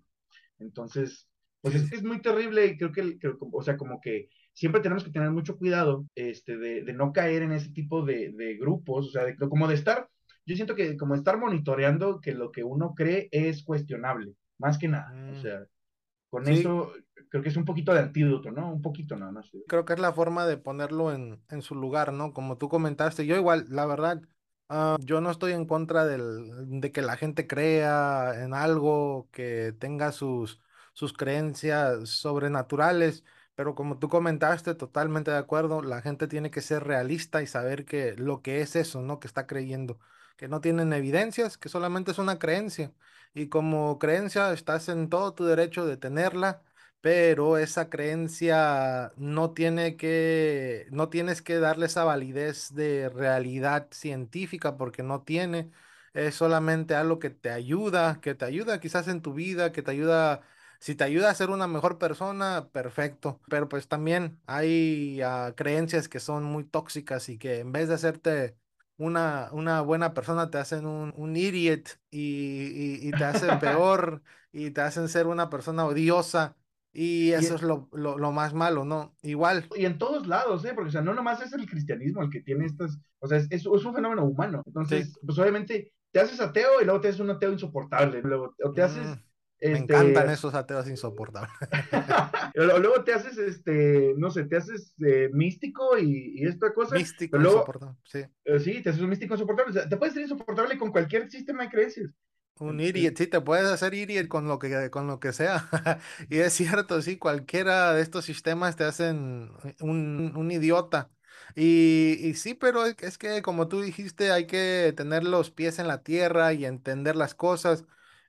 Entonces, pues es, es muy terrible y creo que, creo, o sea, como que siempre tenemos que tener mucho cuidado este, de, de no caer en ese tipo de, de grupos, o sea, de, como de estar, yo siento que como estar monitoreando que lo que uno cree es cuestionable, más que nada, o Mm. sea, con Sí. eso creo que es un poquito de antídoto, ¿no? Un poquito nada más. creo que es la forma de ponerlo en, en su lugar, ¿no? Como tú comentaste, yo igual, la verdad, ah, yo no estoy en contra del, de que la gente crea en algo, que tenga sus, sus creencias sobrenaturales, pero como tú comentaste, totalmente de acuerdo, la gente tiene que ser realista y saber que lo que es eso, ¿no? Que está creyendo, que no tienen evidencias, que solamente es una creencia. Y como creencia, estás en todo tu derecho de tenerla pero esa creencia no tiene que, no tienes que darle esa validez de realidad científica porque no tiene, es solamente algo que te ayuda, que te ayuda quizás en tu vida, que te ayuda, si te ayuda a ser una mejor persona, perfecto, pero pues también hay ah, creencias que son muy tóxicas y que en vez de hacerte... Una, una buena persona te hacen un, un idiot y, y y te hacen peor y te hacen ser una persona odiosa y Y, eso es lo, lo, lo más malo, ¿no? Igual, y en todos lados, ¿eh? Porque, o sea, no nomás es el cristianismo el que tiene estas, o sea, es, es, es un fenómeno humano. Entonces, Sí. pues obviamente te haces ateo y luego te haces un ateo insoportable, luego o te haces, mm, me este, encantan esos ateos insoportables. luego te haces, este, no sé, te haces eh, místico y, y esta cosa, Místico luego, insoportable, sí. eh, sí, te haces un místico insoportable, o sea, te puedes ser insoportable con cualquier sistema de creencias. Un Entonces, idiot, sí, te puedes hacer idiot con lo que, con lo que sea. Y es cierto, sí, cualquiera de estos sistemas te hacen un, un idiota. Y, y sí, pero es que como tú dijiste, hay que tener los pies en la tierra y entender las cosas.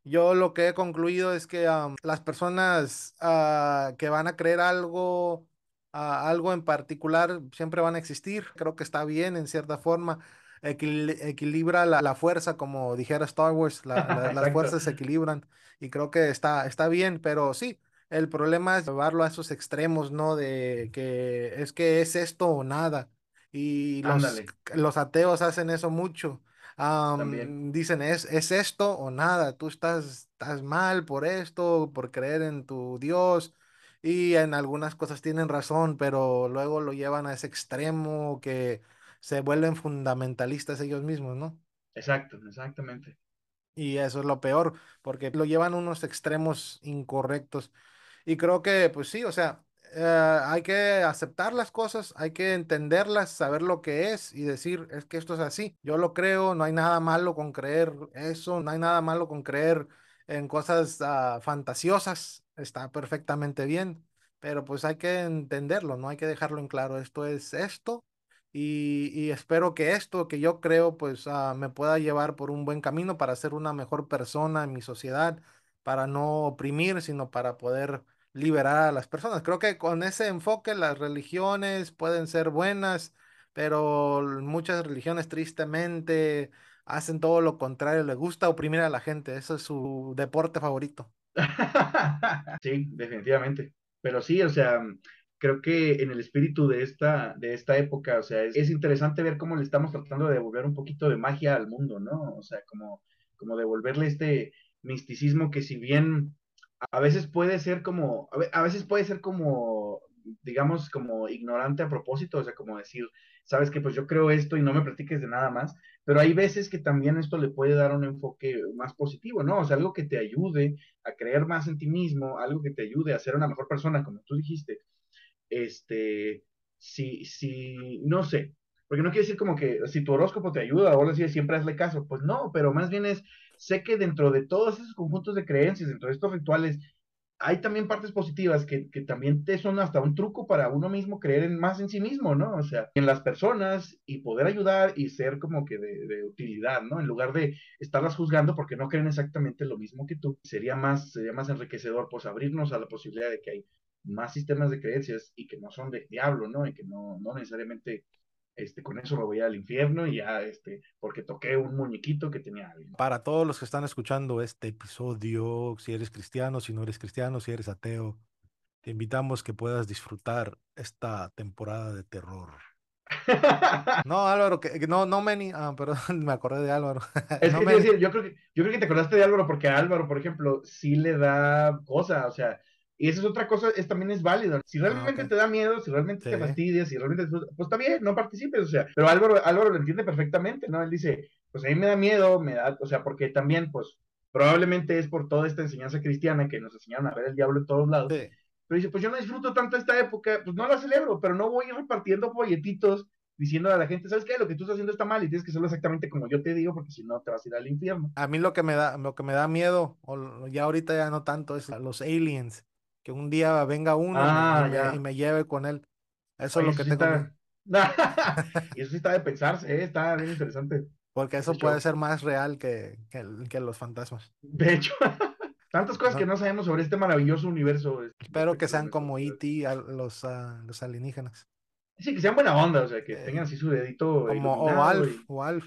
Yo lo que he concluido es que am, las personas ah, que van a creer algo, ah, algo en particular, siempre van a existir. Creo que está bien en cierta forma equil- equilibra la, la fuerza, como dijera Star Wars, la- la- las fuerzas se equilibran y creo que está, está bien, pero sí, El problema es llevarlo a esos extremos, ¿no? De que es que es esto o nada. Y los, Ándale, los ateos hacen eso mucho. También. Am, dicen, es, es esto o nada. Tú estás, estás mal por esto, por creer en tu Dios. Y en algunas cosas tienen razón, pero luego lo llevan a ese extremo que se vuelven fundamentalistas ellos mismos, ¿no? Exacto, exactamente. Y eso es lo peor, porque lo llevan a unos extremos incorrectos. Y creo que, pues sí, o sea, eh, hay que aceptar las cosas, hay que entenderlas, saber lo que es y decir, es que esto es así. Yo lo creo, no hay nada malo con creer eso, no hay nada malo con creer en cosas ah, fantasiosas, está perfectamente bien, pero pues hay que entenderlo, no hay que dejarlo en claro, esto es esto. Y, y espero que esto que yo creo pues ah, me pueda llevar por un buen camino para ser una mejor persona en mi sociedad, para no oprimir, sino para poder liberar a las personas. Creo que con ese enfoque las religiones pueden ser buenas, pero muchas religiones tristemente hacen todo lo contrario, les gusta oprimir a la gente, eso es su deporte favorito. Sí, definitivamente. Pero sí, o sea, creo que en el espíritu de esta, de esta época, o sea, es, es interesante ver cómo le estamos tratando de devolver un poquito de magia al mundo, ¿no? O sea, como, como devolverle este misticismo que si bien a veces puede ser como, a ve- a veces puede ser como, digamos, como ignorante a propósito, o sea, como decir, sabes que pues yo creo esto y no me platiques de nada más, pero hay veces que también esto le puede dar un enfoque más positivo, ¿no? O sea, algo que te ayude a creer más en ti mismo, algo que te ayude a ser una mejor persona, como tú dijiste, este, si, si, no sé, porque no quiere decir como que si tu horóscopo te ayuda o algo así, siempre hazle caso, pues no, pero más bien es, sé que dentro de todos esos conjuntos de creencias, dentro de estos rituales, hay también partes positivas que, que también te son hasta un truco para uno mismo creer en, más en sí mismo, ¿no? O sea, en las personas y poder ayudar y ser como que de, utilidad, ¿no? En lugar de estarlas juzgando porque no creen exactamente lo mismo que tú, sería más, sería más enriquecedor, pues abrirnos a la posibilidad de que hay más sistemas de creencias y que no son de diablo, ¿no? Y que no, no necesariamente este, con eso me voy al infierno y ya, este, porque toqué un muñequito que tenía alguien. Para todos los que están escuchando este episodio, si eres cristiano, si no eres cristiano, si eres ateo, te invitamos que puedas disfrutar esta temporada de terror. No, Álvaro, que, no, no, Meni, ah, perdón, me acordé de Álvaro. Es No, que decir, yo creo que, yo creo que te acordaste de Álvaro porque a Álvaro, por ejemplo, sí le da cosa, o sea, y esa es otra cosa, es también es válido. Si realmente Ah, ok. te da miedo, si realmente te fastidias, si realmente, pues está bien, no participes, o sea, pero Álvaro, Álvaro lo entiende perfectamente, ¿no? Él dice, pues a mí me da miedo, me da, o sea, porque también, pues, probablemente es por toda esta enseñanza cristiana que nos enseñaron a ver el diablo en todos lados, Sí. pero dice, pues yo no disfruto tanto esta época, pues no la celebro, pero no voy repartiendo folletitos diciendo a la gente, ¿sabes qué? Lo que tú estás haciendo está mal y tienes que hacerlo exactamente como yo te digo, porque si no te vas a ir al infierno. A mí lo que me da, lo que me da miedo, o ya ahorita ya no tanto, es los aliens. Que un día venga uno y me- Ah, y me, ya. y me lleve con él. Eso Oye, es lo que tengo está... y eso sí está de pensarse, ¿eh? está bien interesante. Porque eso puede ser más real que, que, los fantasmas. De hecho, tantas cosas No. que no sabemos sobre este maravilloso universo. este, Espero que de sean como. E.T., al- los, ah, los alienígenas. Sí, que sean buena onda, o sea, que Eh, tengan así su dedito Como o Alf, y- o Alf.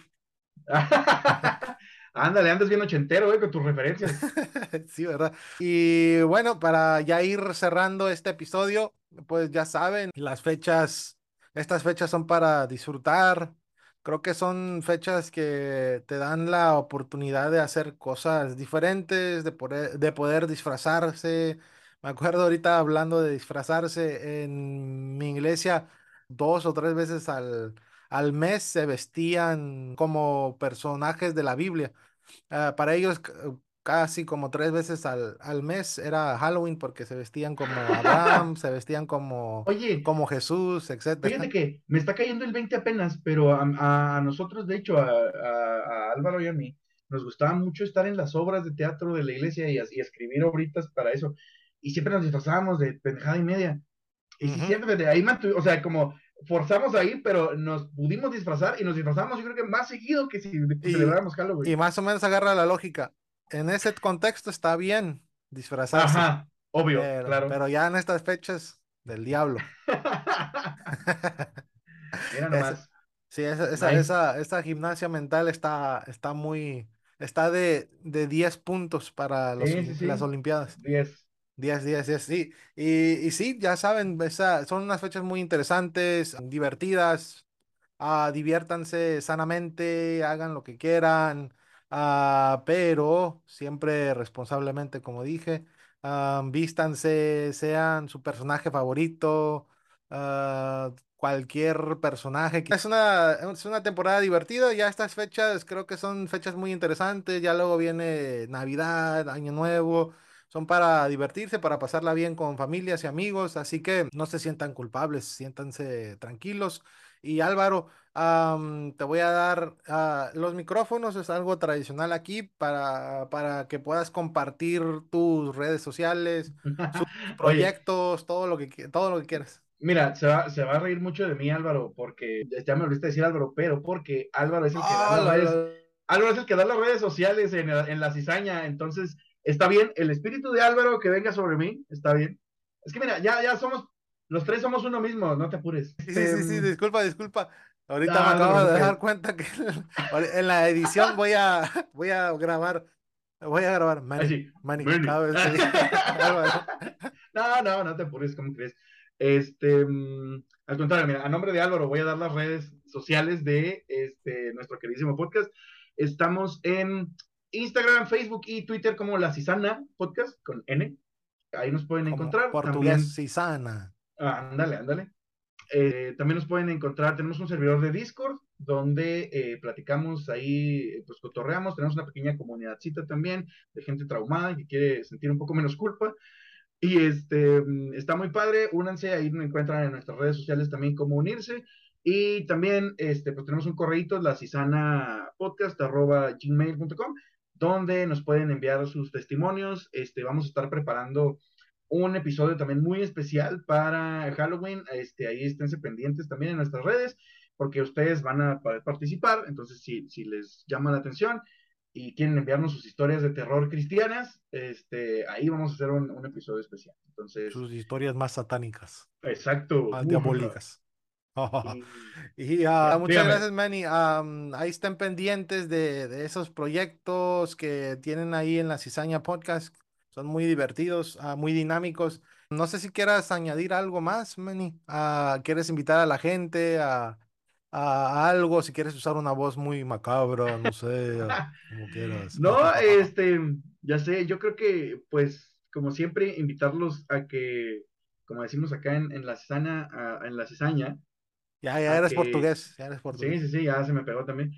Ándale, andas bien ochentero, ¿eh? Con tus referencias. Sí, ¿verdad? Y bueno, para ya ir cerrando este episodio, pues ya saben, las fechas, estas fechas son para disfrutar. Creo que son fechas que te dan la oportunidad de hacer cosas diferentes, de poder, de poder disfrazarse. Me acuerdo ahorita hablando de disfrazarse en mi iglesia, dos o tres veces al, al mes se vestían como personajes de la Biblia. Ah, para ellos c- casi como tres veces al, al mes era Halloween porque se vestían como Abraham, se vestían como, Oye, como Jesús, etcétera. Fíjate que me está cayendo el 20 apenas, pero a, a nosotros, de hecho, a, a- a Álvaro y a mí, nos gustaba mucho estar en las obras de teatro de la iglesia y, y escribir obritas para eso. Y siempre nos disfrazábamos de pendejada y media. Y sí, Ujú. siempre, de ahí, mantu- o sea, como forzamos a ir, pero nos pudimos disfrazar y nos disfrazamos, yo creo que más seguido que si Y- celebráramos Halloween. Y más o menos agarra la lógica. En ese contexto está bien disfrazarse, Ajá, obvio, pero, claro. pero ya en estas fechas del diablo. Mira Es- nomás. Sí, esa, esa, esa, esa gimnasia mental está, está muy, está de, de 10 puntos para los, Sí, sí, sí. las Olimpiadas. 10. 10, 10, 10, sí. Y, y sí, ya saben, esa- son unas fechas muy interesantes, divertidas. ah, diviértanse sanamente, hagan lo que quieran, ah, pero siempre responsablemente, como dije. ah, vístanse, sean su personaje favorito, ah, cualquier personaje. Es una, es una temporada divertida, ya estas fechas creo que son fechas muy interesantes, ya luego viene Navidad, Año Nuevo. Son para divertirse, para pasarla bien con familias y amigos, así que no se sientan culpables, siéntanse tranquilos. Y Álvaro, am, te voy a dar ah, los micrófonos, es algo tradicional aquí para, para que puedas compartir tus redes sociales, Oye, proyectos, todo lo que, todo lo que quieras. mira, se va, se va a reír mucho de mí, Álvaro, porque ya me olvidé decir Álvaro, pero porque Álvaro es el que da Ah, las la- redes, Álvaro es el que da las redes sociales en, en la cizaña, entonces está bien, el espíritu de Álvaro que venga sobre mí, está bien. Es que mira, ya, ya somos, los tres somos uno mismo, no te apures. Sí, sí, sí, sí, Em, disculpa, disculpa. Ahorita no, me no acabo de dar cuenta que en la edición voy a, voy a grabar, voy a grabar, Manny, Así, Manny, vez. No, no, no te apures, ¿cómo crees? Este, mm, al contrario, mira, a nombre de Álvaro voy a dar las redes sociales de este, nuestro queridísimo podcast. Estamos en Instagram, Facebook y Twitter como La Cisana Podcast con N. Ahí nos pueden Como encontrar. También, portugués Cisana. ah, ándale, ándale. Eh, también nos pueden encontrar, tenemos un servidor de Discord donde eh, platicamos ahí, pues cotorreamos, tenemos una pequeña comunidadcita también de gente traumada que quiere sentir un poco menos culpa. Y este, mm, está muy padre, únanse, ahí me encuentran en nuestras redes sociales también cómo unirse. Y también, este, pues tenemos un correíto, la podcast arroba gmail.com, donde nos pueden enviar sus testimonios. Este, vamos a estar preparando un episodio también muy especial para Halloween. Este, ahí esténse pendientes también en nuestras redes, porque ustedes van a poder participar. Entonces, si, si les llama la atención y quieren enviarnos sus historias de terror cristianas, este, ahí vamos a hacer un, un episodio especial. Entonces, Sus historias más satánicas, exacto. más diabólicas. Y- Y ah, muchas dígame. gracias, Manny. Am, ahí estén pendientes de, de esos proyectos que tienen ahí en la Cizaña Podcast. Son muy divertidos, ah, muy dinámicos. No sé si quieras añadir algo más, Manny. Ah, ¿quieres invitar a la gente a, a algo? Si quieres usar una voz muy macabra, no sé, como quieras. No, este, ya sé, yo creo que, pues, como siempre, invitarlos a que, como decimos acá en, en la cizaña, en la cizaña, Ya, ya eres que- portugués, ya eres Sí, sí, sí, ya se me pegó también.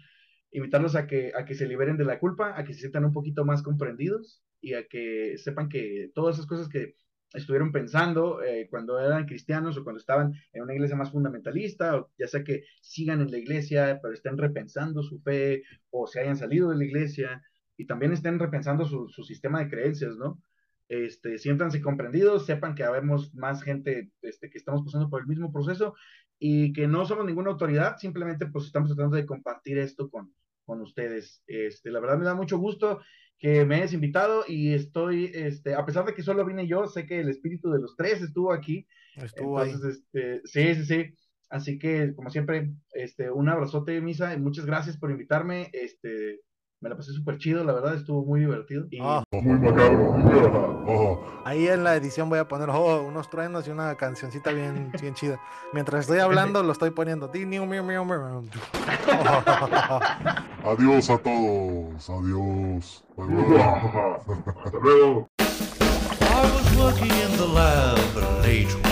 Invitarlos a que, a que se liberen de la culpa, a que se sientan un poquito más comprendidos y a que sepan que todas esas cosas que estuvieron pensando eh, cuando eran cristianos o cuando estaban en una iglesia más fundamentalista, o ya sea que sigan en la iglesia, pero estén repensando su fe o se hayan salido de la iglesia y también estén repensando su, su sistema de creencias, ¿no? Este, siéntanse comprendidos, sepan que habemos más gente este, que estamos pasando por el mismo proceso y que no somos ninguna autoridad, simplemente pues estamos tratando de compartir esto con, con ustedes. Este, la verdad me da mucho gusto que me hayas invitado y estoy, este, a pesar de que solo vine yo, sé que el espíritu de los tres estuvo aquí, Estuvo ahí. entonces, este, sí, sí, sí. Así que, como siempre, este, un abrazote, Misa, y muchas gracias por invitarme. Este, me la pasé súper chido, la verdad, estuvo muy divertido. Y Ah, Muy macabro. Ajá. Ahí en la edición voy a poner oh, unos truenos y una cancioncita bien, bien chida. Mientras estoy hablando, lo estoy poniendo. Adiós a todos. Adiós. Hasta luego. I was working in the lab late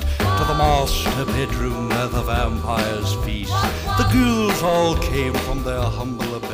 to the master bedroom where the vampires feast. The ghouls all came from their humble abode.